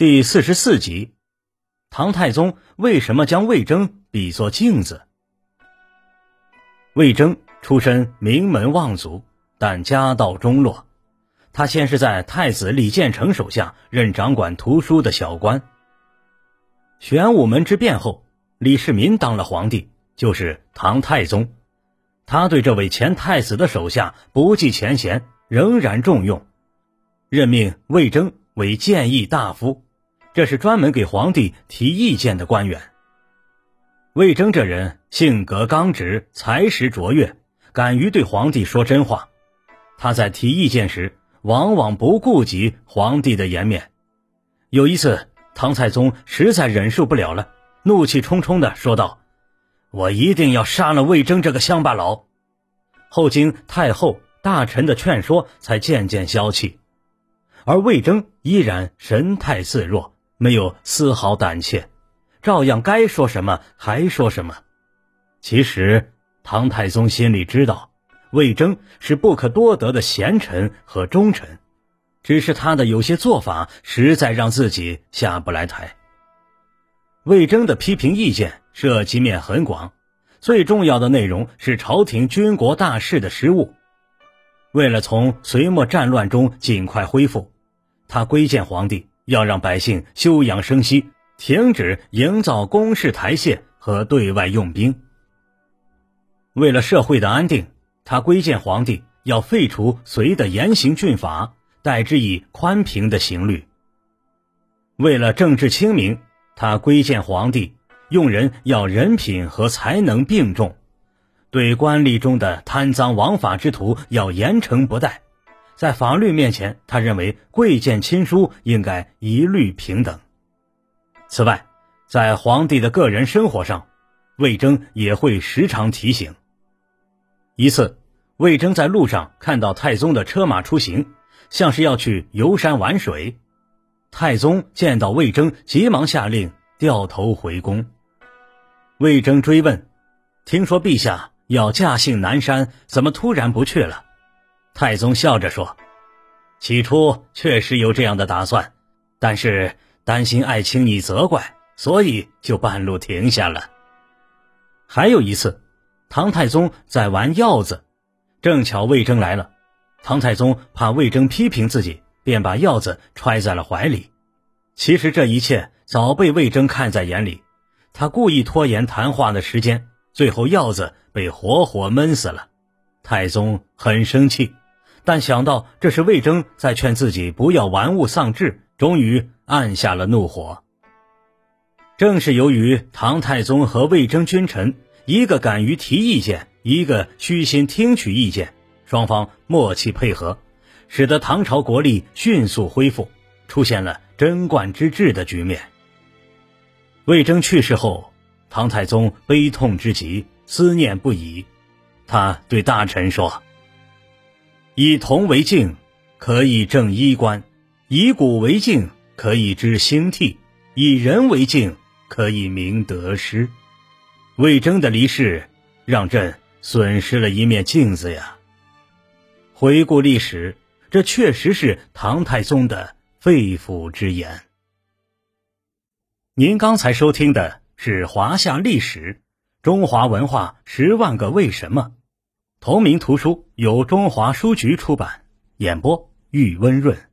第四十四集，唐太宗为什么将魏征比作镜子？魏征出身名门望族，但家道中落。他先是在太子李建成手下任掌管图书的小官。玄武门之变后，李世民当了皇帝，就是唐太宗。他对这位前太子的手下不计前嫌，仍然重用，任命魏征为谏议大夫。这是专门给皇帝提意见的官员。魏征这人性格刚直，才识卓越，敢于对皇帝说真话。他在提意见时，往往不顾及皇帝的颜面。有一次，唐太宗实在忍受不了了，怒气冲冲地说道：“我一定要杀了魏征这个乡巴佬。”后经太后、大臣的劝说，才渐渐消气。而魏征依然神态自若。没有丝毫胆怯，照样该说什么还说什么。其实唐太宗心里知道，魏征是不可多得的贤臣和忠臣，只是他的有些做法实在让自己下不来台。魏征的批评意见涉及面很广，最重要的内容是朝廷军国大事的失误。为了从隋末战乱中尽快恢复，他规谏皇帝。要让百姓休养生息，停止营造工事台榭和对外用兵。为了社会的安定，他规谏皇帝要废除隋的严刑峻法，代之以宽平的刑律。为了政治清明，他规谏皇帝用人要人品和才能并重，对官吏中的贪赃枉法之徒要严惩不贷。在法律面前，他认为贵贱亲疏应该一律平等。此外，在皇帝的个人生活上，魏征也会时常提醒。一次，魏征在路上看到太宗的车马出行，像是要去游山玩水。太宗见到魏征，急忙下令掉头回宫。魏征追问：“听说陛下要驾幸南山，怎么突然不去了？”太宗笑着说：“起初确实有这样的打算，但是担心爱卿你责怪，所以就半路停下了。”还有一次，唐太宗在玩鹞子，正巧魏征来了。唐太宗怕魏征批评自己，便把鹞子揣在了怀里。其实这一切早被魏征看在眼里，他故意拖延谈话的时间，最后鹞子被活活闷死了。太宗很生气。但想到这是魏征在劝自己不要玩物丧志，终于按下了怒火。正是由于唐太宗和魏征君臣一个敢于提意见，一个虚心听取意见，双方默契配合，使得唐朝国力迅速恢复，出现了贞观之治的局面。魏征去世后，唐太宗悲痛之极，思念不已，他对大臣说。以铜为镜，可以正衣冠；以古为镜，可以知兴替；以人为镜，可以明得失。魏征的离世，让朕损失了一面镜子呀。回顾历史，这确实是唐太宗的肺腑之言。您刚才收听的是《华夏历史：中华文化十万个为什么》。同名图书由中华书局出版，演播玉温润。